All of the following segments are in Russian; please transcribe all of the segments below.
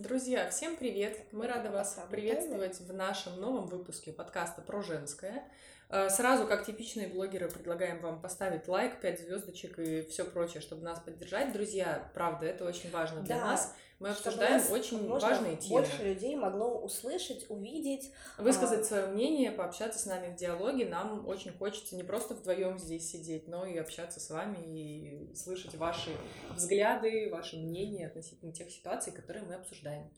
Друзья, всем привет! Мы рады вас приветствовать в нашем новом выпуске подкаста про женское. Э, сразу, как типичные блогеры, предлагаем вам поставить лайк, 5 звездочек и все прочее, чтобы нас поддержать. Друзья, правда, это очень важно для да, нас. Мы обсуждаем очень важные темы. Больше людей могло услышать, увидеть, высказать а... свое мнение, пообщаться с нами в диалоге. Нам очень хочется не просто вдвоем здесь сидеть, но и общаться с вами и слышать ваши взгляды, ваши мнения относительно тех ситуаций, которые мы обсуждаем.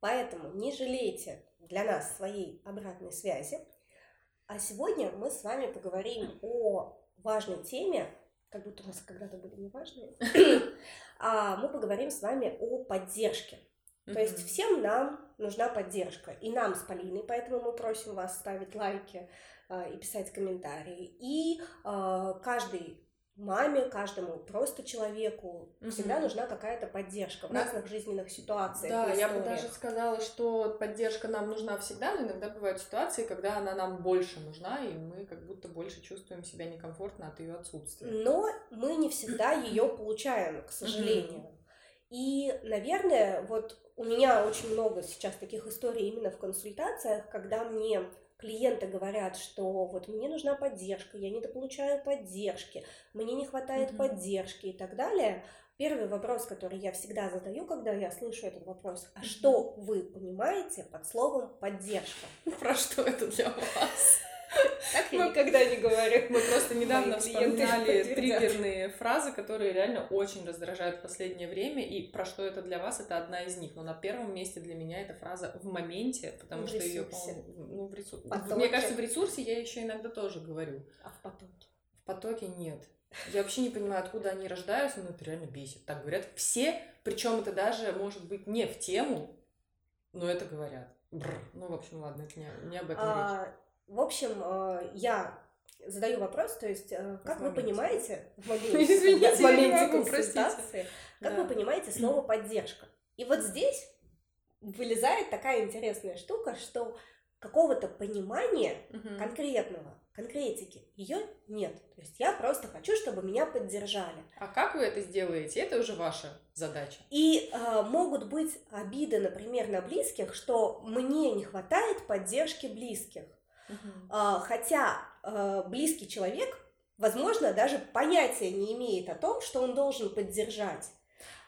Поэтому не жалейте для нас своей обратной связи. А сегодня мы с вами поговорим о важной теме, как будто у нас когда-то были неважные, мы поговорим с вами о поддержке. То есть всем нам нужна поддержка, и нам с Полиной, поэтому мы просим вас ставить лайки э, и писать комментарии. И э, каждый маме, каждому просто человеку угу. всегда нужна какая-то поддержка в да. разных жизненных ситуациях. Да, я бы даже сказала, что поддержка нам нужна всегда, но иногда бывают ситуации, когда она нам больше нужна, и мы как будто больше чувствуем себя некомфортно от ее отсутствия. Но мы не всегда ее получаем, к сожалению. Угу. И, наверное, вот у меня очень много сейчас таких историй именно в консультациях, когда мне клиенты говорят, что вот мне нужна поддержка, я недополучаю поддержки, мне не хватает mm-hmm. поддержки и так далее. Первый вопрос, который я всегда задаю, когда я слышу этот вопрос, а mm-hmm. что вы понимаете под словом поддержка? Про что это для вас? Я никогда не говорю. Мы просто недавно вспоминали триггерные фразы, которые реально очень раздражают в последнее время, и про что это для вас, это одна из них. Но на первом месте для меня эта фраза в моменте, потому что ее, ну, в ресурсе. Мне кажется, в ресурсе я еще иногда тоже говорю. А в потоке? В потоке нет. Я вообще не понимаю, откуда они рождаются, но это реально бесит. Так говорят все, причем это даже может быть не в тему, но это говорят. Бррр. Ну, в общем, ладно, это не, не об этом а, речь. В общем, э, я задаю вопрос, то есть, э, как вы понимаете, в моменте, Извините, в моменте консультации, как вы понимаете слово поддержка? И вот здесь вылезает такая интересная штука, что какого-то понимания конкретного, конкретики, ее нет. То есть я просто хочу, чтобы меня поддержали. А как вы это сделаете? Это уже ваша задача. И э, могут быть обиды, например, на близких, что мне не хватает поддержки близких. Uh-huh. Хотя э, близкий человек, возможно, даже понятия не имеет о том, что он должен поддержать.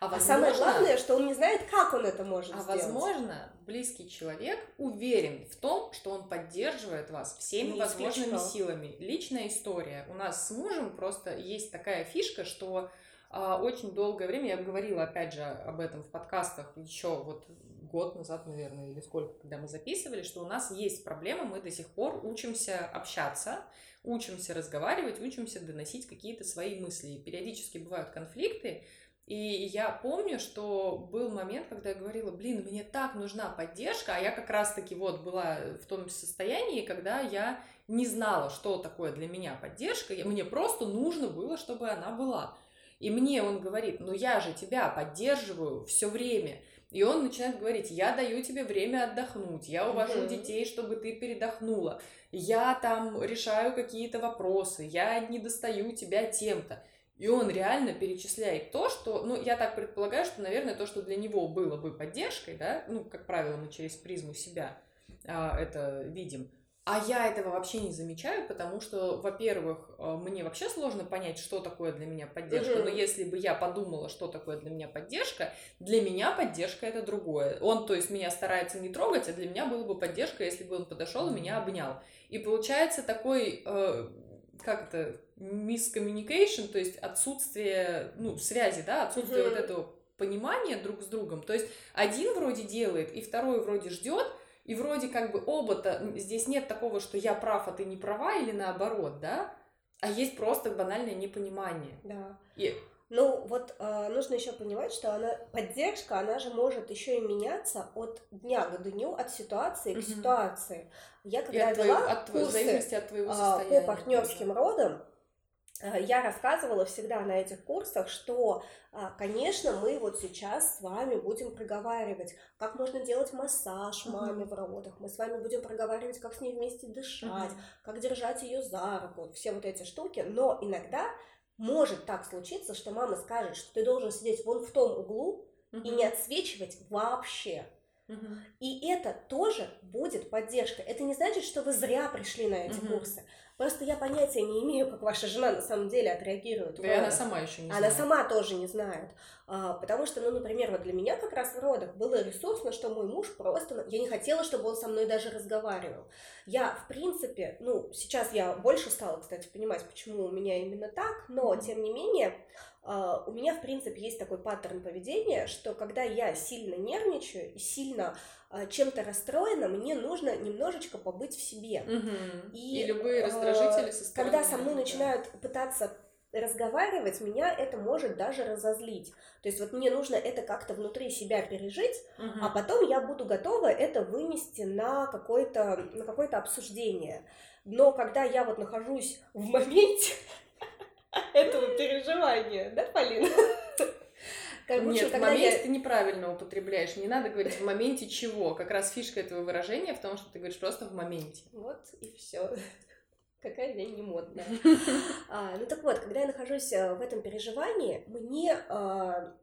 А, возможно, а самое главное, что он не знает, как он это может а сделать. А возможно, близкий человек уверен в том, что он поддерживает вас всеми не возможными исключено. силами. Личная история. У нас с мужем просто есть такая фишка, что а, очень долгое время, я говорила опять же об этом в подкастах еще вот год назад, наверное, или сколько, когда мы записывали, что у нас есть проблема, мы до сих пор учимся общаться, учимся разговаривать, учимся доносить какие-то свои мысли. Периодически бывают конфликты, и я помню, что был момент, когда я говорила, блин, мне так нужна поддержка, а я как раз-таки вот была в том состоянии, когда я не знала, что такое для меня поддержка, мне просто нужно было, чтобы она была. И мне он говорит, ну я же тебя поддерживаю все время. И он начинает говорить, я даю тебе время отдохнуть, я увожу mm-hmm. детей, чтобы ты передохнула, я там решаю какие-то вопросы, я не достаю тебя тем-то. И он реально перечисляет то, что, ну, я так предполагаю, что, наверное, то, что для него было бы поддержкой, да, ну, как правило, мы через призму себя а, это видим, а я этого вообще не замечаю, потому что, во-первых, э, мне вообще сложно понять, что такое для меня поддержка. Mm-hmm. Но если бы я подумала, что такое для меня поддержка, для меня поддержка это другое. Он, то есть, меня старается не трогать, а для меня было бы поддержка, если бы он подошел и меня обнял. И получается такой, э, как это, miscommunication, то есть отсутствие, ну, связи, да, отсутствие mm-hmm. вот этого понимания друг с другом. То есть один вроде делает, и второй вроде ждет, и вроде как бы оба-то, здесь нет такого, что я прав, а ты не права, или наоборот, да? А есть просто банальное непонимание. Да. И... Ну, вот э, нужно еще понимать, что она поддержка, она же может еще и меняться от дня к дню, от ситуации к ситуации. Я когда и вела от твоего, курсы от твоего состояния, по партнерским родам, Э, я рассказывала всегда на этих курсах, что, а, конечно, мы вот сейчас с вами будем проговаривать, как можно делать массаж маме в родах, мы с вами будем проговаривать, как с ней вместе дышать, как держать ее за руку, все вот эти штуки, но иногда может так случиться, что мама скажет, что ты должен сидеть вон в том углу, и не отсвечивать вообще. И это тоже будет поддержка. Это не значит, что вы зря пришли на эти курсы. Просто я понятия не имею, как ваша жена на самом деле отреагирует. Да, и она сама еще не знает. Она сама тоже не знает. А, потому что, ну, например, вот для меня как раз в родах было ресурсно, что мой муж просто... Я не хотела, чтобы он со мной даже разговаривал. Я, в принципе, ну, сейчас я больше стала, кстати, понимать, почему у меня именно так, но, тем не менее, а, у меня, в принципе, есть такой паттерн поведения, что когда я сильно нервничаю и сильно чем-то расстроена, мне нужно немножечко побыть в себе. Угу. И, и любые раздражители со стороны. Когда со мной да. начинают пытаться разговаривать, меня это может даже разозлить. То есть вот мне нужно это как-то внутри себя пережить, угу. а потом я буду готова это вынести на какое-то на какое-то обсуждение. Но когда я вот нахожусь в моменте этого переживания, да, Полина? Как Нет, в моменте я... ты неправильно употребляешь. Не надо говорить в моменте чего. Как раз фишка этого выражения в том, что ты говоришь просто в моменте. Вот и все. Какая я не модная. а, ну так вот, когда я нахожусь э, в этом переживании, мне а,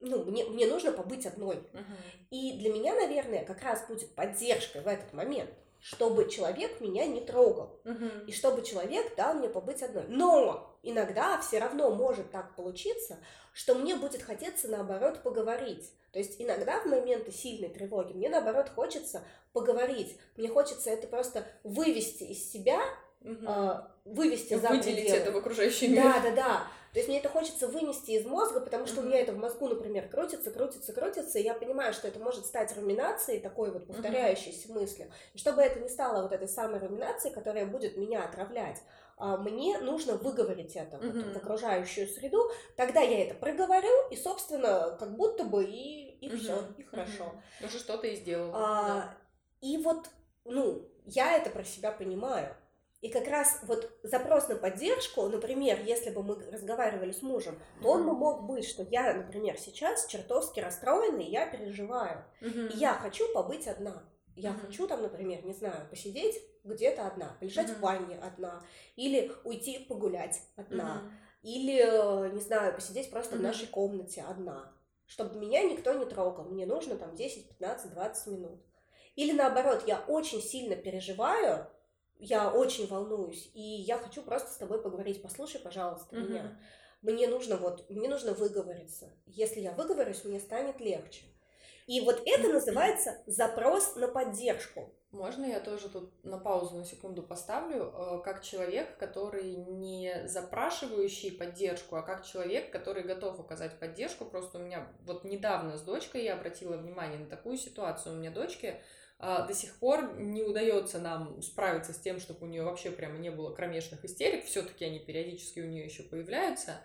ну, мне, мне нужно побыть одной. Uh-huh. И для меня, наверное, как раз будет поддержкой в этот момент, чтобы человек меня не трогал. Uh-huh. И чтобы человек дал мне побыть одной. Но иногда все равно может так получиться, что мне будет хотеться, наоборот, поговорить. То есть иногда в моменты сильной тревоги мне, наоборот, хочется поговорить. Мне хочется это просто вывести из себя, угу. э, вывести за Выделить пределы. это в окружающий мир. Да, да, да. То есть мне это хочется вынести из мозга, потому что mm-hmm. у меня это в мозгу, например, крутится, крутится, крутится, и я понимаю, что это может стать руминацией, такой вот повторяющейся mm-hmm. мыслью. И чтобы это не стало вот этой самой руминацией, которая будет меня отравлять, мне нужно выговорить это mm-hmm. вот, в окружающую среду, тогда я это проговорю, и, собственно, как будто бы и, и mm-hmm. все, и хорошо. Mm-hmm. Уже что-то и сделал. А, да. И вот, ну, я это про себя понимаю. И как раз вот запрос на поддержку, например, если бы мы разговаривали с мужем, то он бы мог быть, что я, например, сейчас чертовски расстроена, и я переживаю. И я хочу побыть одна. Я хочу там, например, не знаю, посидеть где-то одна, полежать в ванне одна, или уйти погулять одна, или, э, не знаю, посидеть просто в нашей комнате одна, чтобы меня никто не трогал. Мне нужно там 10, 15, 20 минут. Или наоборот, я очень сильно переживаю, я очень волнуюсь, и я хочу просто с тобой поговорить. Послушай, пожалуйста, uh-huh. меня. Мне нужно вот, мне нужно выговориться. Если я выговорюсь, мне станет легче. И вот это называется запрос на поддержку. Можно я тоже тут на паузу на секунду поставлю, э, как человек, который не запрашивающий поддержку, а как человек, который готов указать поддержку. Просто у меня вот недавно с дочкой я обратила внимание на такую ситуацию. У меня дочке а, до сих пор не удается нам справиться с тем, чтобы у нее вообще прямо не было кромешных истерик, все-таки они периодически у нее еще появляются.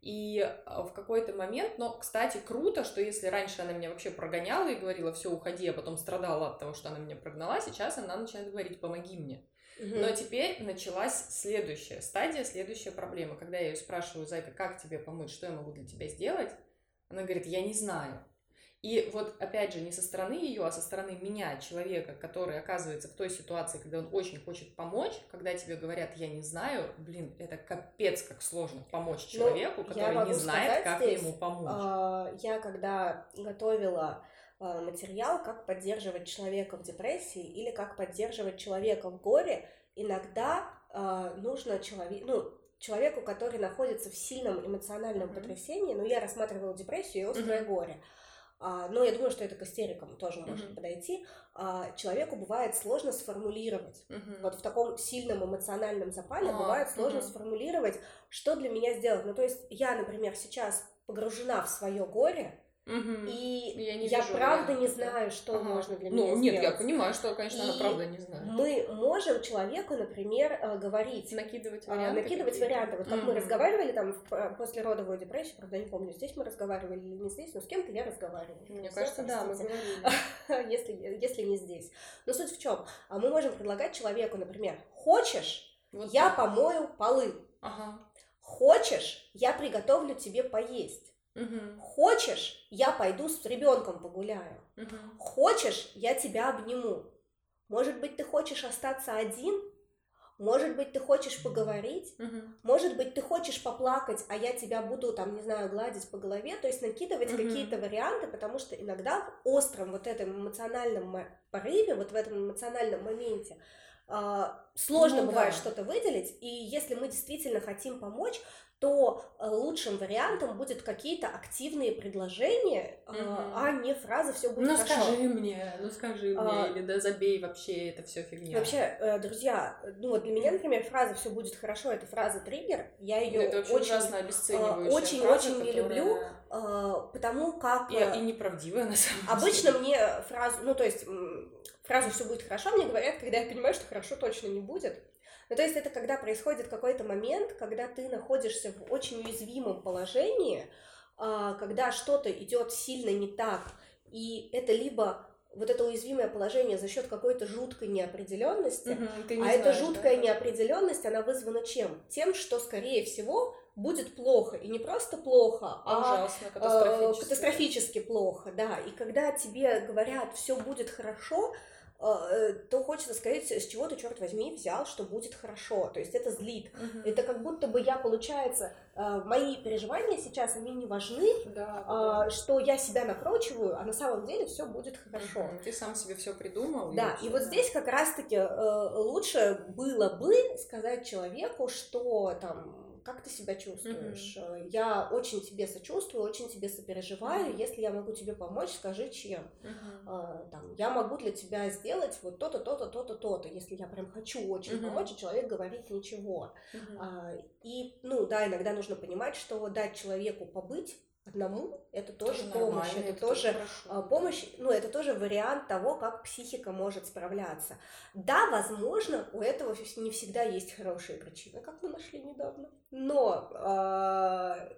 И а, в какой-то момент, но, кстати, круто, что если раньше она меня вообще прогоняла и говорила, все, уходи, а потом страдала от того, что она меня прогнала, сейчас она начинает говорить, помоги мне. Но теперь началась следующая стадия, следующая проблема. Когда я ее спрашиваю, Зайка, как тебе помочь, что я могу для тебя сделать, она говорит, я не знаю. И вот, опять же, не со стороны ее, а со стороны меня, человека, который оказывается в той ситуации, когда он очень хочет помочь, когда тебе говорят, я не знаю, блин, это капец как сложно помочь ну, человеку, ну, который не знает, как здесь, ему помочь. Э, я когда готовила э, материал, как поддерживать человека в депрессии или как поддерживать человека в горе, иногда э, нужно человек, ну, человеку, который находится в сильном эмоциональном mm-hmm. потрясении, ну, я рассматривала депрессию и острое mm-hmm. горе, а, но я думаю, что это к истерикам тоже может mm-hmm. подойти. А, человеку бывает сложно сформулировать. Mm-hmm. Вот в таком сильном эмоциональном запале oh, бывает сложно mm-hmm. сформулировать, что для меня сделать. Ну, то есть я, например, сейчас погружена в свое горе, Угу. И я, не я правда не знаю, что ага. можно для ну, меня нет, сделать. я понимаю, что, конечно, и она правда не знает. Мы можем человеку, например, э, говорить... Накидывать а, варианты. Накидывать варианты. Вот как угу. мы разговаривали там в, э, после родовой депрессии, правда, не помню, здесь мы разговаривали или не здесь, но с кем-то я разговаривала. Мне кажется, да, мы говорили. если, если не здесь. Но суть в чем? А Мы можем предлагать человеку, например, хочешь, вот я так. помою полы. Ага. Хочешь, я приготовлю тебе поесть. Угу. Хочешь, я пойду с ребенком погуляю. Угу. Хочешь, я тебя обниму. Может быть, ты хочешь остаться один? Может быть, ты хочешь поговорить, может быть, ты хочешь поплакать, а я тебя буду, там, не знаю, гладить по голове, то есть накидывать какие-то варианты, потому что иногда в остром вот этом эмоциональном мо- порыве, вот в этом эмоциональном моменте, а, сложно Ну бывает да. что-то выделить, и если мы действительно хотим помочь, то э, лучшим вариантом будет какие-то активные предложения, а, Мгм. а не фраза «все будет Ну хорошо». скажи мне, ну скажи А, мне, или да забей вообще, это все фигня. Вообще, э, друзья, ну вот для меня, например, фраза «все будет хорошо» — это фраза триггер. Я ее это очень, ужасно обесценивающая очень- фраза, очень не которая- люблю, э, потому как И, и неправдивая на самом обычно деле. мне фразу, ну то есть фразу «все будет хорошо» мне говорят, когда я понимаю, что хорошо точно не будет. Ну, то есть это когда происходит какой-то момент, когда ты находишься в очень уязвимом положении, а, когда что-то идет сильно не так, и это либо вот это уязвимое положение за счет какой-то жуткой неопределенности, ты не а эта знаешь, жуткая да? неопределенность, она вызвана чем? Тем, что, скорее всего, будет плохо. И не просто плохо, а Ужасно, э, катастрофически. катастрофически плохо, да. И когда тебе говорят, все будет хорошо, то хочется сказать, с чего ты, черт возьми, взял, что будет хорошо. То есть это злит. Мгм. Это как будто бы я, получается, э, мои переживания сейчас, они не важны, Да, а, да. что я себя накручиваю, а на самом деле все будет хорошо. Ты сам себе все придумал. Да, и всё, вот да. здесь как раз-таки э, лучше было бы сказать человеку, что там, как ты себя чувствуешь? Э, Я очень тебе сочувствую, очень тебе сопереживаю. Мгм. Если я могу тебе помочь, скажи чем. А, там, я могу для тебя сделать вот то-то, то-то, то-то, то-то. Если я прям хочу очень Мгм. помочь, а человек говорит ничего. А, и, ну, да, иногда нужно понимать, что дать человеку побыть одному, это тоже, помощь, нормально, это, тоже хорошо, а, помощь, ну, это тоже вариант того, как психика может справляться. Да, возможно, у этого не всегда есть хорошие причины, как мы нашли недавно. Но, а,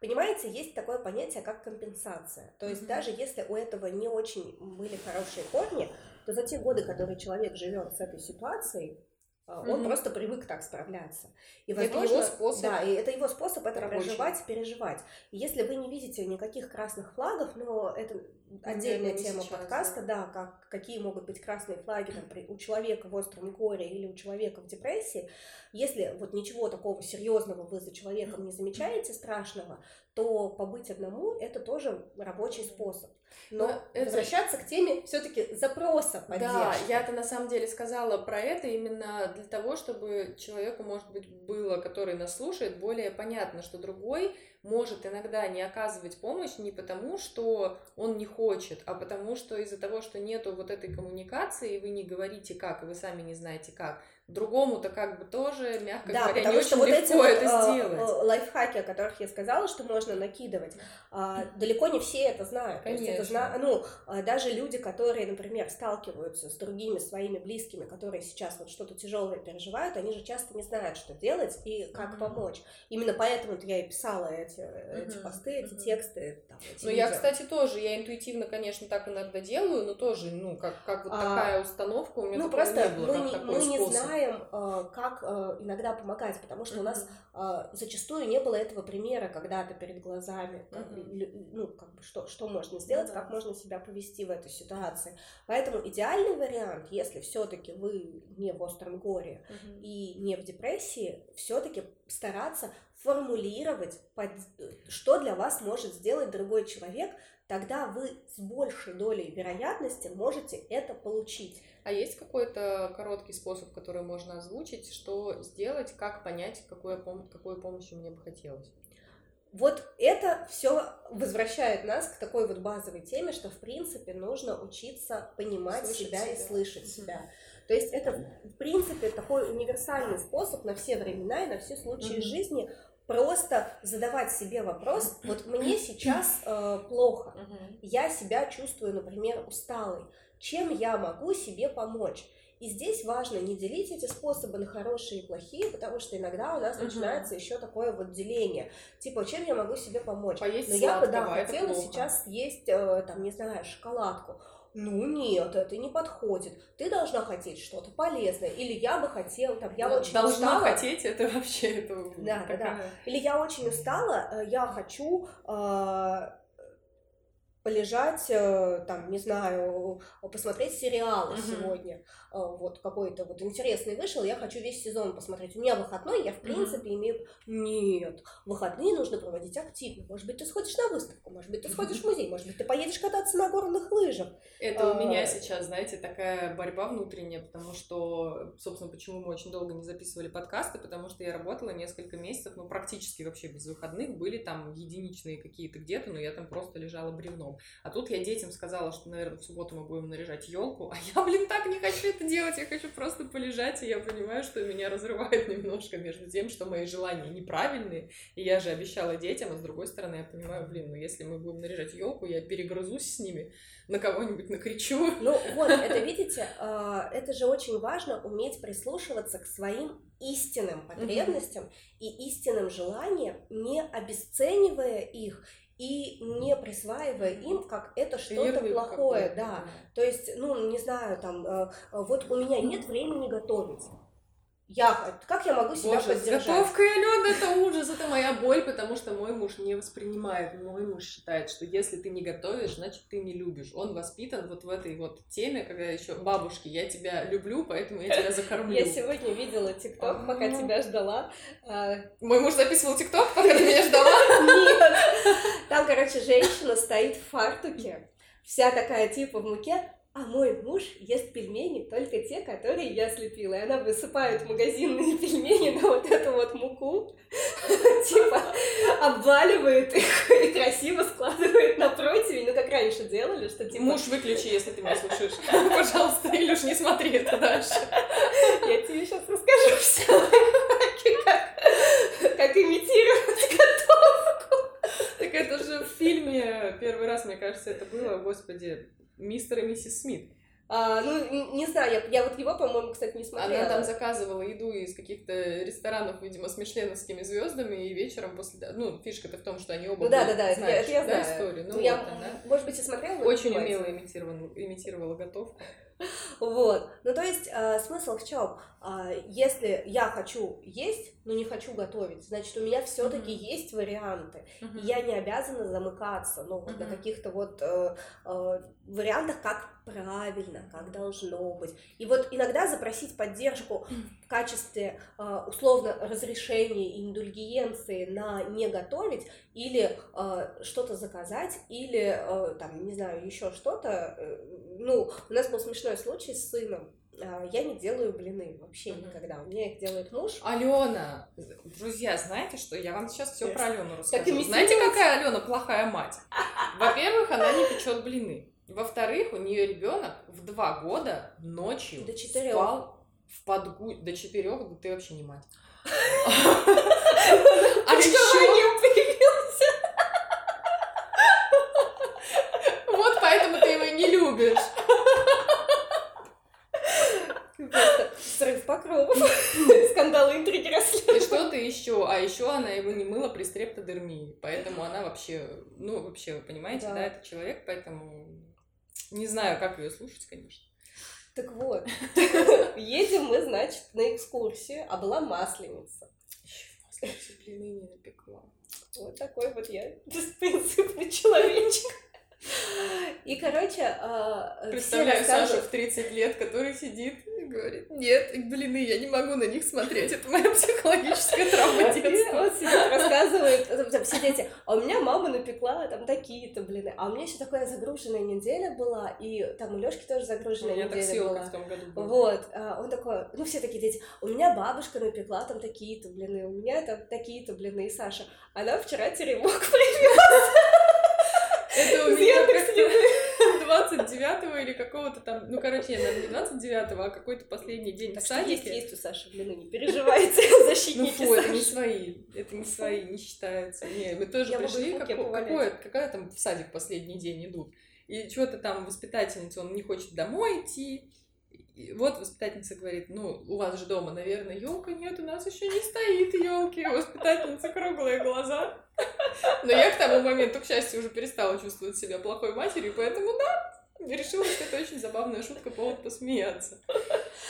понимаете, есть такое понятие, как компенсация. То есть Мгм. даже если у этого не очень были хорошие корни, то за те годы, которые человек живет с этой ситуацией, а, он просто привык так справляться. И, Это возможно, его способ Да, и это его способ это рабочий. проживать, переживать. И если вы не видите никаких красных флагов, но это отдельная не тема сейчас, подкаста, да. да, как, какие могут быть красные флаги там, при- у человека в остром горе или у человека в депрессии, если вот ничего такого серьезного вы за человеком не замечаете страшного, то побыть одному это тоже рабочий способ. Но Но это- возвращаться к теме все-таки запроса поддержки. Да, я-то на самом деле сказала про это именно для того, чтобы человеку, может быть, было, который нас слушает, более понятно, что другой может иногда не оказывать помощь не потому, что он не хочет, а потому что из-за того, что нету вот этой коммуникации, и вы не говорите как, и вы сами не знаете как, другому-то как бы тоже, мягко Да, говоря, потому не что очень вот легко эти вот, это э, сделать. э, лайфхаки, о которых я сказала, что можно накидывать, а, далеко не все это знают. То есть это Конечно. ну, а, даже люди, которые, например, сталкиваются с другими своими близкими, которые сейчас вот что-то тяжелое переживают, они же часто не знают, что делать и как Мгм. помочь. Именно поэтому я и писала эти, эти Мгм, посты, эти мгм. тексты. там, эти Ну, я, видео. кстати, тоже, я интуитивно, конечно, так иногда делаю, но тоже, ну, как, как вот А, такая установка у меня Ну, просто не было, мы, как не, такой мы не способ. Знаем, э, как э, иногда помогать, потому что у нас а, зачастую не было этого примера когда-то перед глазами, как, ну, как бы, что, что можно сделать, Ну да. как можно себя повести в этой ситуации. Поэтому идеальный вариант, если все-таки вы не в остром горе и не в депрессии, все-таки стараться формулировать, под- что для вас может сделать другой человек, тогда вы с большей долей вероятности можете это получить. А есть какой-то короткий способ, который можно озвучить, что сделать, как понять, какую, пом- какую помощь мне бы хотелось? Вот это все возвращает нас к такой вот базовой теме, что в принципе нужно учиться понимать Слышать себя, и себя. слышать Мгм. себя. То есть это в принципе такой универсальный способ на все времена и на все случаи Мгм. жизни просто задавать себе вопрос: вот мне сейчас э, плохо, Мгм. я себя чувствую, например, усталой, чем я могу себе помочь? И здесь важно не делить эти способы на хорошие и плохие, потому что иногда у нас Мгм. начинается еще такое вот деление. Типа, чем я могу себе помочь? Поесть Но я бы, да, сладкого, хотела плохо. сейчас съесть, э, там, не знаю, шоколадку. Ну нет, это не подходит. Ты должна хотеть что-то полезное. Или я бы хотела, там, я Ну, очень Должна устала. хотеть, это вообще это Да, да, такая- Или я очень устала, э, я хочу, э, полежать, э, там, не знаю, посмотреть сериалы mm-hmm. сегодня. Э, вот какой-то вот интересный вышел, я хочу весь сезон посмотреть. У меня выходной, я в принципе mm-hmm. имею... Нет, выходные нужно проводить активно. Может быть, ты сходишь на выставку, может быть, ты сходишь в музей, может быть, ты поедешь кататься на горных лыжах. Это у меня сейчас, знаете, такая борьба внутренняя, потому что, собственно, почему мы очень долго не записывали подкасты, потому что я работала несколько месяцев, ну, практически вообще без выходных, были там единичные какие-то где-то, но я там просто лежала бревном. А тут я детям сказала, что, наверное, в субботу мы будем наряжать елку, а я, блин, так не хочу это делать, я хочу просто полежать, и я понимаю, что меня разрывает немножко между тем, что мои желания неправильные, и я же обещала детям, а с другой стороны я понимаю, блин, ну если мы будем наряжать елку, я перегрызусь с ними, на кого-нибудь накричу. Ну вот, это видите, а, это же очень важно уметь прислушиваться к своим истинным потребностям и истинным желаниям, не обесценивая их и не присваивая им, как это что-то плохое, да. То есть, ну, не знаю, там, э, вот у меня нет времени готовить. Я, как я могу себя Боже, поддержать? Готовка и лед это ужас, это моя боль, потому что мой муж не воспринимает, мой муж считает, что если ты не готовишь, значит ты не любишь. Он воспитан вот в этой вот теме, когда еще бабушки, я тебя люблю, поэтому я тебя закормлю. Я сегодня видела ТикТок, пока тебя ждала. А, мой муж записывал ТикТок, пока ты меня ждала? Нет. Там, короче, женщина стоит в фартуке, вся такая типа в муке, а мой муж ест пельмени только те, которые я слепила. И она высыпает магазинные пельмени на вот эту вот муку, типа обваливает их и красиво складывает на противень, ну как раньше делали, что типа... Муж, выключи, если ты меня слушаешь. Пожалуйста, Илюш, не смотри это дальше. Я тебе сейчас расскажу все как, как имитировать готовку. Так это же в фильме первый раз, мне кажется, это было, господи, мистер и миссис Смит. А, ну, не знаю, я, я вот его, по-моему, кстати, не смотрела. Она там заказывала еду из каких-то ресторанов, видимо, с мишленовскими звездами, и вечером после... Ну, фишка-то в том, что они оба ну, да, да, да, знаешь, это я, да, знаю. историю. Ну, ну я, вот она. Может быть, и смотрела. Очень умело имитировала, имитировала готовку. Вот. Ну, то есть, э, смысл в чем? Э, если я хочу есть, но не хочу готовить, значит, у меня все-таки mm-hmm. есть варианты. Mm-hmm. И я не обязана замыкаться ну, mm-hmm. на каких-то вот э, э, вариантах, как правильно, как должно быть. И вот иногда запросить поддержку в качестве э, условно разрешения и индульгенции на не готовить или э, что-то заказать, или э, там, не знаю, еще что-то. Э, ну, у нас был смешной случай с сыном. А, я не делаю блины вообще mm-hmm. никогда. У меня их делает муж. Алена, друзья, знаете что? Я вам сейчас все про Алену расскажу. Знаете, какая Алена плохая мать? Во-первых, она не печет блины. Во-вторых, у нее ребенок в два года ночью до четырех. спал в подгу... до четырех, да ты вообще не мать. А еще. Вот поэтому ты его не любишь. Просто срыв покровов. Скандалы, интриги, расследования. И что-то еще. А еще она его не мыла при стрептодермии. Поэтому она вообще, ну, вообще, вы понимаете, да, это человек, поэтому не знаю, как ее слушать, конечно. Так вот, едем мы, значит, на экскурсию, а была масленица. Масленица блины не напекла. Вот такой вот я беспринципный человечек. И, короче, э, Представляю Сашу в 30 лет, который сидит и говорит, нет, блины, я не могу на них смотреть, это моя психологическая травма детства. Там, все дети, а у меня мама напекла там такие-то блины, а у меня еще такая загруженная неделя была, и там у Лешки тоже загруженная неделя была. У меня так в том году была. Вот, а он такой, ну все такие дети, у меня бабушка напекла там такие-то блины, у меня там такие-то блины, и Саша, она вчера теремок привезла. Это у меня 29 или какого-то там, ну, короче, я, наверное, не 29 а какой-то последний день так в садике. Есть, есть у Саши блины, не переживайте, защитники Ну, фу, это не свои, это не свои, не считается. Не, мы тоже я пришли, какое, какая там в садик последний день идут. И что-то там воспитательница, он не хочет домой идти, и вот воспитательница говорит, ну, у вас же дома, наверное, елка нет, у нас еще не стоит елки. У воспитательницы круглые глаза. Но я к тому моменту, к счастью, уже перестала чувствовать себя плохой матерью, поэтому да, решила, что это очень забавная шутка, повод посмеяться.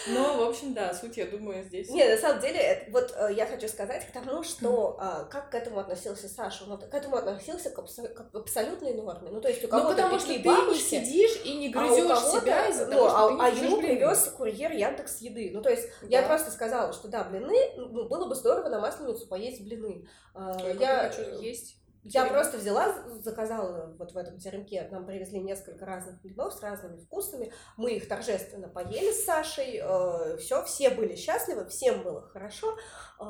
Но, в общем, да, суть, я думаю, здесь... Не, на самом деле, вот э, я хочу сказать к тому, что а, как к этому относился Саша. Он к этому относился как к абсолютной норме. Ну, то есть у кого-то Ну, потому что ты бабушки, не сидишь и не грызешь а себя из-за ну, того, что а, ты не а ему привез курьер Яндекс еды. Ну, то есть да. я просто сказала, что да, блины, ну, было бы здорово на масленицу поесть блины. Я, я хочу есть я просто взяла, заказала вот в этом теремке, нам привезли несколько разных блинов с разными вкусами, мы их торжественно поели с Сашей, э, все, все были счастливы, всем было хорошо, э,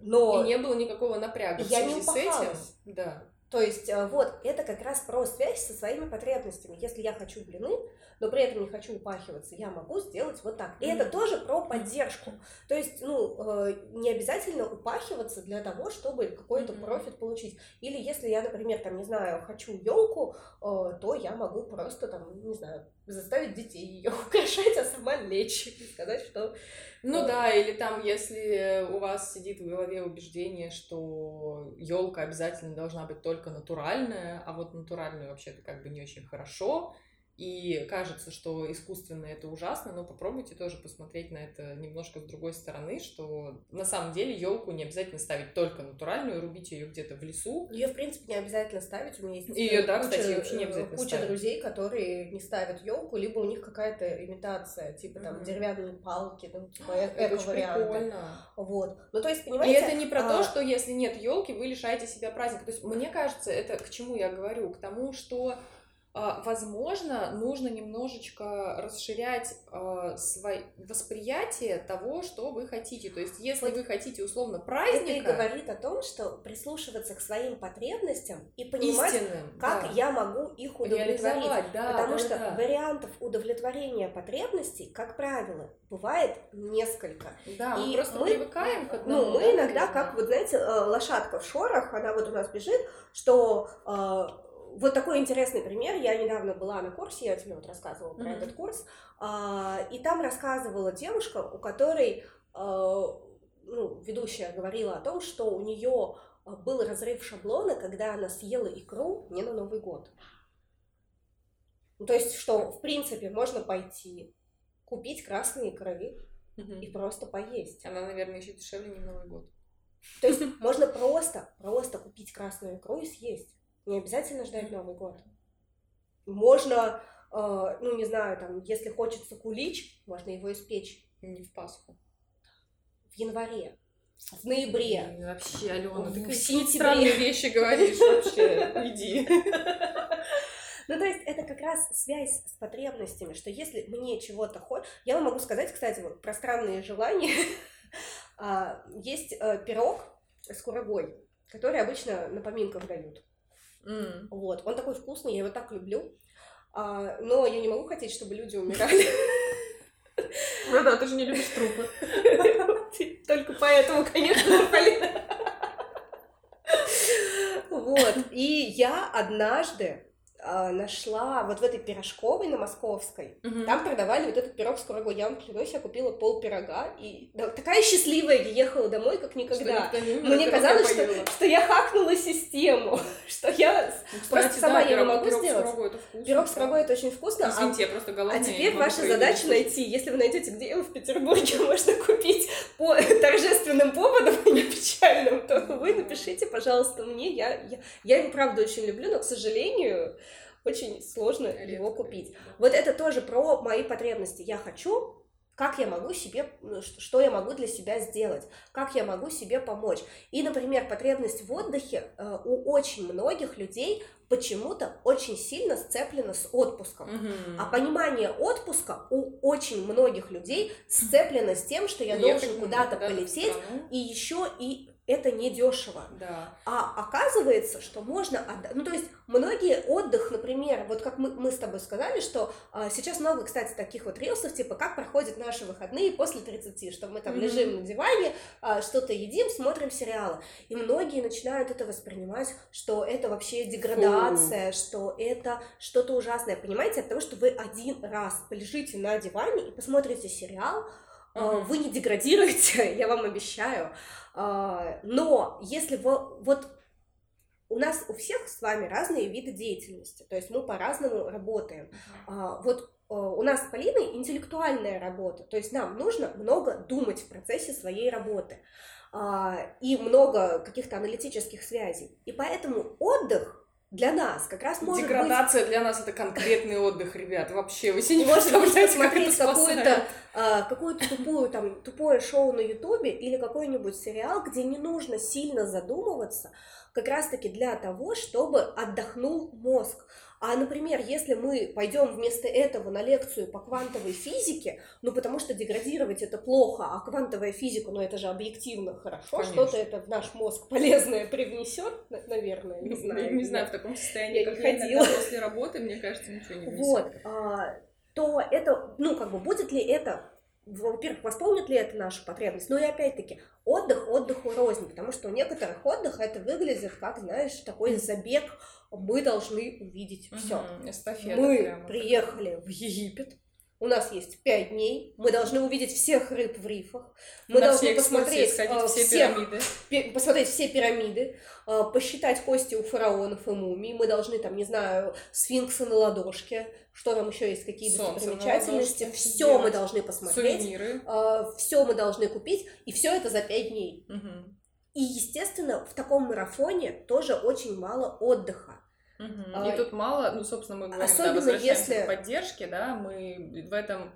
но... И не было никакого напряга я не с этим. Да. То есть э, вот это как раз про связь со своими потребностями. Если я хочу блины, но при этом не хочу упахиваться, я могу сделать вот так. И mm-hmm. это тоже про поддержку. То есть, ну, э, не обязательно упахиваться для того, чтобы какой-то mm-hmm. профит получить. Или если я, например, там, не знаю, хочу елку, э, то я могу просто там, не знаю, заставить детей ее украшать, а сама лечь и сказать, что... Ну э, да, или там, если у вас сидит в голове убеждение, что елка обязательно должна быть только натуральная, а вот натуральную вообще-то как бы не очень хорошо, и кажется, что искусственно это ужасно, но попробуйте тоже посмотреть на это немножко с другой стороны, что на самом деле елку не обязательно ставить только натуральную, рубить ее где-то в лесу. Ее, в принципе, не обязательно ставить. У меня есть ее, да, куча, кстати, вообще не обязательно куча ставить. друзей, которые не ставят елку, либо у них какая-то имитация, типа там mm-hmm. деревянные палки, там, типа э- эко-варианты. Вот. Ну, то есть, понимаете... И это не про а... то, что если нет елки, вы лишаете себя праздника. То есть, мне кажется, это к чему я говорю? К тому, что возможно, нужно немножечко расширять э, свое восприятие того, что вы хотите. То есть, если вы хотите условно праздника... Это говорит о том, что прислушиваться к своим потребностям и понимать, истинным, как да. я могу их удовлетворить. Да, Потому да, что да. вариантов удовлетворения потребностей, как правило, бывает несколько. Да, и мы просто мы, привыкаем к одному. Ну, мы да, иногда, как, вот знаете, э, лошадка в шорах, она вот у нас бежит, что э, вот такой интересный пример. Я недавно была на курсе, я тебе вот рассказывала про mm-hmm. этот курс, а, и там рассказывала девушка, у которой а, ну, ведущая говорила о том, что у нее был разрыв шаблона, когда она съела икру не на Новый год. Ну, то есть, что, в принципе, можно пойти купить красные икры mm-hmm. и просто поесть. Она, наверное, еще дешевле не Новый год. То есть, можно просто, просто купить красную икру и съесть. Не обязательно ждать Новый год. Можно, э, ну, не знаю, там, если хочется кулич, можно его испечь. Не в Пасху. В январе. В ноябре. Блин, вообще, Алена, ты какие странные вещи говоришь вообще. Иди. Ну, то есть это как раз связь с потребностями, что если мне чего-то хочется... Я вам могу сказать, кстати, вот про странные желания. А, есть э, пирог с курагой, который обычно на поминках дают. Mm. Вот, он такой вкусный, я его так люблю. А, но я не могу хотеть, чтобы люди умирали. Ну да, ты же не любишь трупы. Только поэтому, конечно, Вот, и я однажды а, нашла вот в этой пирожковой на Московской. Угу. Там продавали вот этот пирог с курагой. Я вам клянусь, я купила пол пирога. И да, такая счастливая я ехала домой, как никогда. Что Мне казалось, что, что я хакнула систему. Что я ну, кстати, просто сама да, я не могу пирог сделать. С курагой, это вкусно, пирог с курагой это очень вкусно. Извините, а, я просто голодная. А теперь ваша задача найти, если вы найдете, где его в Петербурге можно купить по торжественным поводам, а не печальным, то вы напишите, пожалуйста, мне. Я, я, я его правда очень люблю, но, к сожалению, очень сложно Редко. его купить. Вот это тоже про мои потребности. Я хочу, как я могу себе, ну, что я могу для себя сделать, как я могу себе помочь. И, например, потребность в отдыхе э, у очень многих людей почему-то очень сильно сцеплена с отпуском. Mm-hmm. А понимание отпуска у очень многих людей сцеплено с тем, что я Ехать должен куда-то полететь, и еще и это не дешево. Да. А оказывается, что можно отдать. Ну, то есть многие отдых, например, вот как мы, мы с тобой сказали, что а, сейчас много, кстати, таких вот рилсов, типа как проходят наши выходные после 30, что мы там mm-hmm. лежим на диване, а, что-то едим, смотрим сериалы. И многие начинают это воспринимать, что это вообще деградация, Фу. что это что-то ужасное. Понимаете, от того, что вы один раз полежите на диване и посмотрите сериал. Вы не деградируете, я вам обещаю. А, но если вы, вот у нас у всех с вами разные виды деятельности, то есть мы по-разному работаем. Uh-huh. Вот у нас с Полиной интеллектуальная работа, то есть нам нужно много думать в процессе своей работы и много каких-то аналитических связей. И поэтому отдых для нас как раз может Деградация быть... для нас это конкретный отдых, ребят, вообще. Вы себе не Можно посмотреть какую-то а, какую-то тупую, там, тупое шоу на Ютубе или какой-нибудь сериал, где не нужно сильно задумываться, как раз-таки для того, чтобы отдохнул мозг. А, например, если мы пойдем вместо этого на лекцию по квантовой физике, ну потому что деградировать это плохо, а квантовая физика, ну это же объективно хорошо, что-то это в наш мозг полезное привнесет, наверное, не знаю. Не знаю, в таком состоянии, я как не ходила. после работы, мне кажется, ничего не внесет. Вот, а, то это, ну как бы будет ли это во-первых, восполнит ли это нашу потребность? Ну и опять-таки, отдых отдыху рознь, потому что у некоторых отдых это выглядит как, знаешь, такой забег мы должны увидеть все. Мы прямо. приехали в Египет, у нас есть пять дней, мы должны увидеть всех рыб в рифах, мы На должны посмотреть все, всех, пирамиды. Пи- посмотреть все пирамиды, э, посчитать кости у фараонов и мумий, мы должны там, не знаю, сфинксы на ладошке, что там еще есть, какие достопримечательности, все мы должны посмотреть, Сувениры. Э, все мы должны купить, и все это за пять дней. Угу. И, естественно, в таком марафоне тоже очень мало отдыха. Угу. А, и тут мало, ну, собственно, мы говорим, особенно да, если... к поддержке, да, мы в этом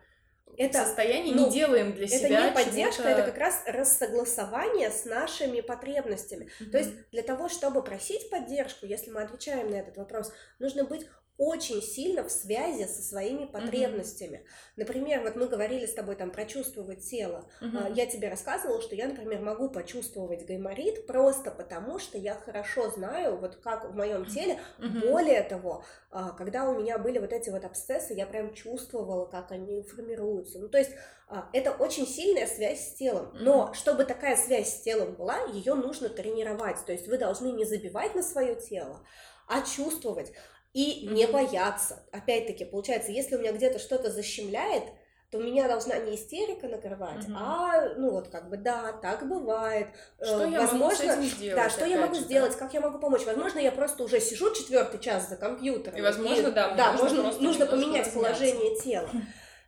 это, состоянии ну, не делаем для это себя. Это не поддержка, это как раз рассогласование с нашими потребностями. mm То есть для того, чтобы просить поддержку, если мы отвечаем на этот вопрос, нужно быть очень сильно в связи со своими потребностями. Mm-hmm. Например, вот мы говорили с тобой там прочувствовать тело. Mm-hmm. Я тебе рассказывала, что я, например, могу почувствовать гайморит просто потому, что я хорошо знаю, вот как в моем теле. Mm-hmm. Более того, а, когда у меня были вот эти вот абсцессы, я прям чувствовала, как они формируются. Ну, то есть а, это очень сильная связь с телом. Но чтобы такая связь с телом была, ее нужно тренировать. То есть вы должны не забивать на свое тело, а чувствовать и не бояться. Опять-таки, получается, если у меня где-то что-то защемляет, то меня должна не истерика накрывать, mm а ну вот как бы да, так бывает. Э, что я Возможно, могу с этим сделать? Да, что я могу же, сделать, да? как я могу помочь? Возможно, я просто уже сижу четвертый час за компьютером. И возможно, и, да, да, нужно, нужно, нужно поменять положение тела.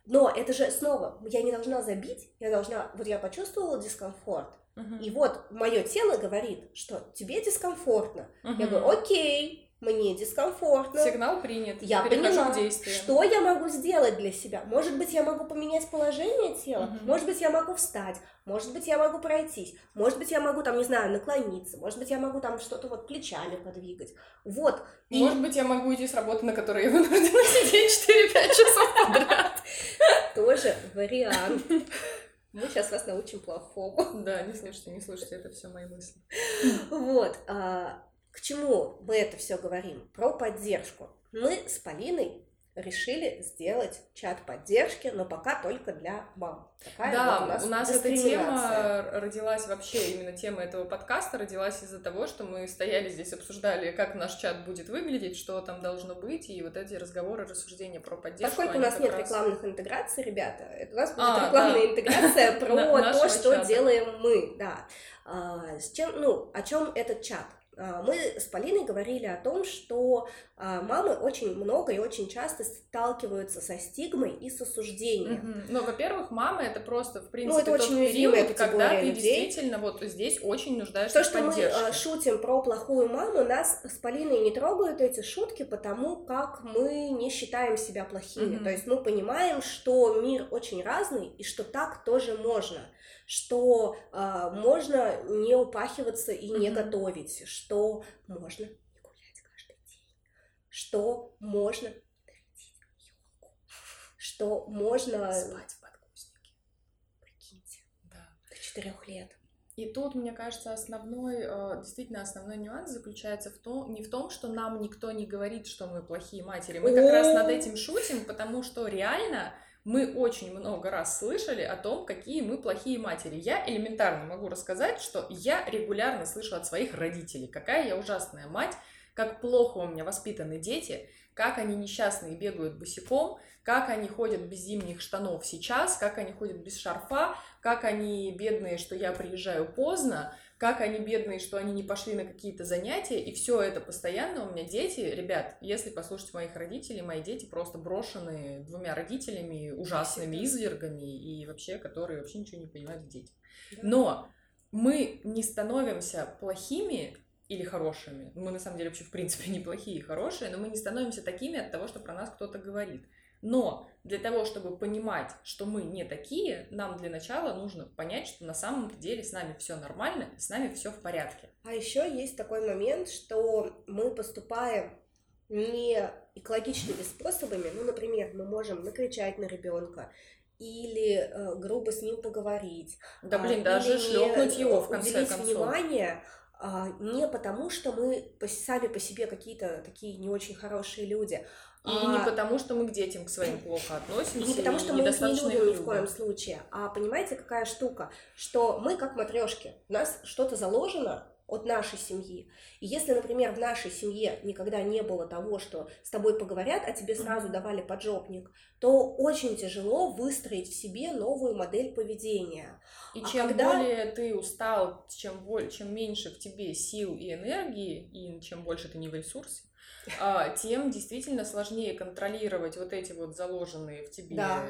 Но это же снова, я не должна забить, я должна, вот я почувствовала дискомфорт, uh и вот мое тело говорит, что тебе дискомфортно. uh Я говорю, окей, мне дискомфортно. Сигнал принят. Я поняла, к что я могу сделать для себя. Может быть, я могу поменять положение тела, угу. может быть, я могу встать, может быть, я могу пройтись, может быть, я могу там, не знаю, наклониться, может быть, я могу там что-то вот плечами подвигать. Вот. И... Может быть, я могу уйти с работы, на которой я вынуждена сидеть 4-5 часов подряд. Тоже вариант. Мы сейчас вас научим плохому. Да, не слушайте, не слушайте, это все мои мысли. Вот. К чему мы это все говорим? Про поддержку. Мы с Полиной решили сделать чат поддержки, но пока только для мам. Такая да, вот у нас, у нас эта тема родилась вообще, именно тема этого подкаста родилась из-за того, что мы стояли здесь, обсуждали, как наш чат будет выглядеть, что там должно быть, и вот эти разговоры, рассуждения про поддержку. Поскольку у нас нет раз... рекламных интеграций, ребята, у нас будет а, рекламная да. интеграция про то, что делаем мы, да. А, с чем, ну, о чем этот чат? А, мы с Полиной говорили о том, что а, мамы очень много и очень часто сталкиваются со стигмой и с осуждением. Угу. Ну, во-первых, мамы это просто, в принципе, ну, это тот очень период, когда ты людей. действительно вот здесь очень нуждаешься То, в поддержке. что мы шутим про плохую маму, нас с Полиной не трогают эти шутки, потому как мы не считаем себя плохими. Угу. То есть мы понимаем, что мир очень разный и что так тоже можно что э, можно не упахиваться и не mm-hmm. готовить, что можно не гулять каждый день, что можно нарядить елку, что можно спать в подгузнике. Прикиньте, да. до четырех лет. И тут, мне кажется, основной, э, действительно основной нюанс заключается в том, не в том, что нам никто не говорит, что мы плохие матери. Мы как раз над этим шутим, потому что реально мы очень много раз слышали о том, какие мы плохие матери. Я элементарно могу рассказать, что я регулярно слышу от своих родителей, какая я ужасная мать, как плохо у меня воспитаны дети, как они несчастные бегают босиком, как они ходят без зимних штанов сейчас, как они ходят без шарфа, как они бедные, что я приезжаю поздно, как они бедные, что они не пошли на какие-то занятия, и все это постоянно у меня дети, ребят, если послушать моих родителей, мои дети просто брошены двумя родителями, ужасными извергами, и вообще, которые вообще ничего не понимают в детях. Но мы не становимся плохими или хорошими. Мы на самом деле вообще в принципе неплохие и хорошие, но мы не становимся такими от того, что про нас кто-то говорит. Но для того, чтобы понимать, что мы не такие, нам для начала нужно понять, что на самом деле с нами все нормально, с нами все в порядке. А еще есть такой момент, что мы поступаем не экологичными способами. Ну, например, мы можем накричать на ребенка, или э, грубо с ним поговорить. Да, блин, а, даже шлепнуть его в конце концов. внимание а, не потому, что мы сами по себе какие-то такие не очень хорошие люди, и а... не потому, что мы к детям к своим плохо относимся. Не потому, что мы их не любим ни в коем случае. А понимаете, какая штука? Что мы как матрешки. У нас что-то заложено от нашей семьи. И если, например, в нашей семье никогда не было того, что с тобой поговорят, а тебе сразу давали поджопник, то очень тяжело выстроить в себе новую модель поведения. И а чем когда... более ты устал, чем, более, чем меньше в тебе сил и энергии, и чем больше ты не в ресурсе, тем действительно сложнее контролировать вот эти вот заложенные в тебе да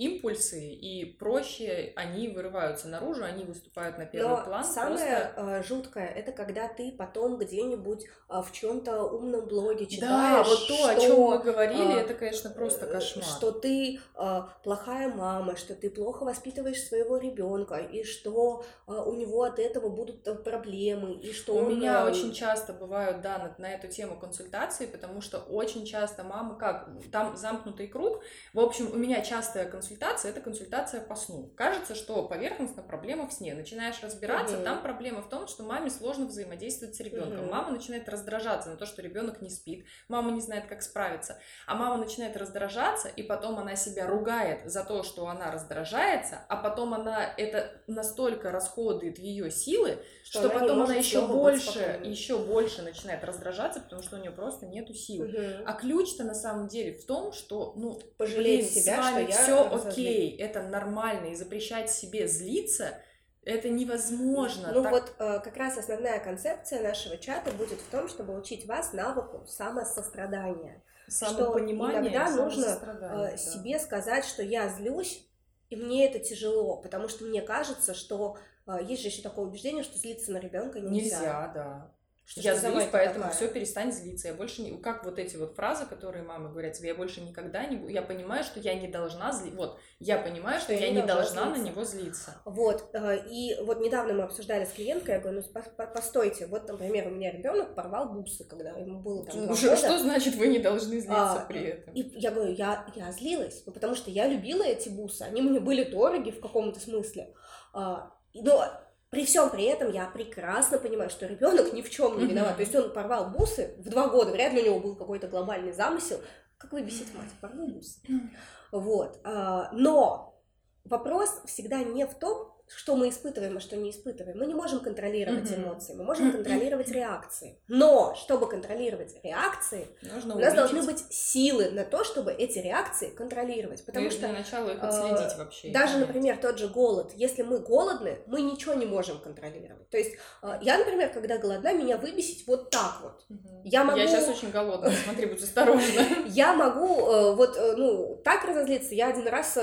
импульсы, и проще они вырываются наружу, они выступают на первый Но план. Самое просто... Э, жуткое это когда ты потом где-нибудь а, в чем-то умном блоге читаешь. Да, вот то, что, о чем мы говорили, а, это, конечно, просто э, кошмар. Что ты а, плохая мама, что ты плохо воспитываешь своего ребенка, и что а, у него от этого будут проблемы, и что у он... меня очень часто бывают, да, на, на эту тему консультации, потому что очень часто мамы как там замкнутый круг. В общем, у меня частая консультация консультация это консультация по сну. Кажется, что поверхностно проблема в сне. Начинаешь разбираться, угу. там проблема в том, что маме сложно взаимодействовать с ребенком. Угу. Мама начинает раздражаться на то, что ребенок не спит. Мама не знает, как справиться. А мама начинает раздражаться, и потом она себя ругает за то, что она раздражается, а потом она это настолько расходует ее силы, что, что она потом она еще больше, еще больше начинает раздражаться, потому что у нее просто нету сил. Угу. А ключ-то на самом деле в том, что ну пожалеть себя, что я окей, это нормально, и запрещать себе злиться, это невозможно. Ну так... вот э, как раз основная концепция нашего чата будет в том, чтобы учить вас навыку самосострадания. Что иногда нужно э, да. себе сказать, что я злюсь, и мне это тяжело, потому что мне кажется, что э, есть же еще такое убеждение, что злиться на ребенка нельзя. Нельзя, да. Что я злюсь, поэтому все перестань злиться. Я больше не... Как вот эти вот фразы, которые мамы говорят тебе, я больше никогда не. Я понимаю, что я не должна злиться. Вот, я понимаю, что, что я, не должна, должна на него злиться. Вот, э, и вот недавно мы обсуждали с клиенткой, я говорю, ну постойте, вот, например, у меня ребенок порвал бусы, когда ему было там года. Что значит вы не должны злиться а, при этом? И я говорю, я, я злилась, ну, потому что я любила эти бусы, они мне были дороги в каком-то смысле. А, но при всем при этом я прекрасно понимаю, что ребенок ни в чем не виноват. Mm-hmm. То есть он порвал бусы в два года, вряд ли у него был какой-то глобальный замысел. Как вы бесите мать, порвал бусы. Mm-hmm. Вот. А, но вопрос всегда не в том, что мы испытываем, а что не испытываем. Мы не можем контролировать mm-hmm. эмоции, мы можем контролировать реакции. Но чтобы контролировать реакции, Нужно у нас увидеть. должны быть силы на то, чтобы эти реакции контролировать. Потому ну, что для начала их отследить э, вообще. Даже, например, тот же голод. Если мы голодны, мы ничего не можем контролировать. То есть э, я, например, когда голодна, меня выбесить вот так вот. Mm-hmm. Я могу. Я сейчас очень голодна. Смотри, будь осторожна. Я могу э, вот ну так разозлиться. Я один раз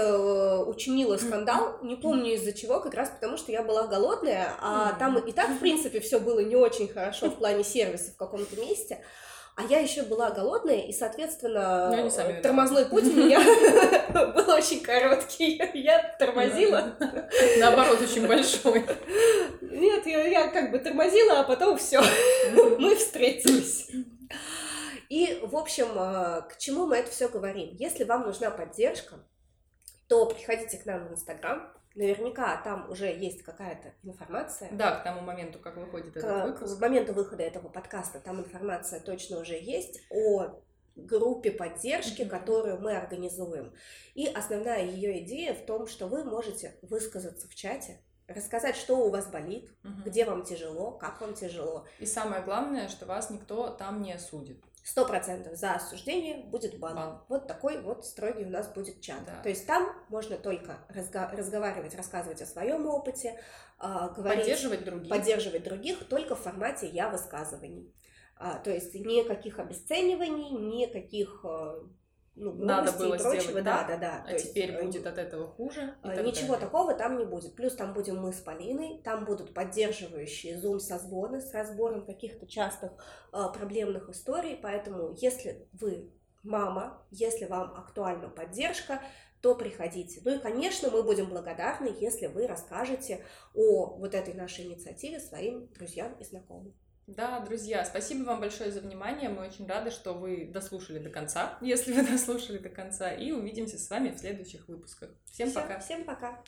учинила скандал, не помню из-за чего, как раз потому, что я была голодная, а mm-hmm. там и так, в принципе, все было не очень хорошо в плане сервиса в каком-то месте. А я еще была голодная, и, соответственно, ну, тормозной путь у меня был очень короткий. Я тормозила. Наоборот, очень большой. Нет, я как бы тормозила, а потом все, мы встретились. И, в общем, а, к чему мы это все говорим? Если вам нужна поддержка, то приходите к нам в Инстаграм, Наверняка там уже есть какая-то информация. Да, к тому моменту, как выходит к, этот выпуск. К моменту выхода этого подкаста там информация точно уже есть о группе поддержки, mm-hmm. которую мы организуем. И основная ее идея в том, что вы можете высказаться в чате, рассказать, что у вас болит, угу. где вам тяжело, как вам тяжело. И самое главное, что вас никто там не осудит. Сто процентов за осуждение будет бан. бан. Вот такой вот строгий у нас будет чат. Да. То есть там можно только разго- разговаривать, рассказывать о своем опыте, э, говорить, поддерживать других, поддерживать других только в формате я высказываний. А, то есть никаких обесцениваний, никаких э, ну, надо было и прочего. сделать, да, да, да. А То теперь есть, будет от этого хуже. Ничего далее. такого там не будет. Плюс там будем мы с Полиной, там будут поддерживающие зум созвоны с разбором каких-то частых э, проблемных историй. Поэтому, если вы мама, если вам актуальна поддержка, то приходите. Ну и, конечно, мы будем благодарны, если вы расскажете о вот этой нашей инициативе своим друзьям и знакомым. Да, друзья, спасибо вам большое за внимание. Мы очень рады, что вы дослушали до конца, если вы дослушали до конца. И увидимся с вами в следующих выпусках. Всем Всё, пока. Всем пока.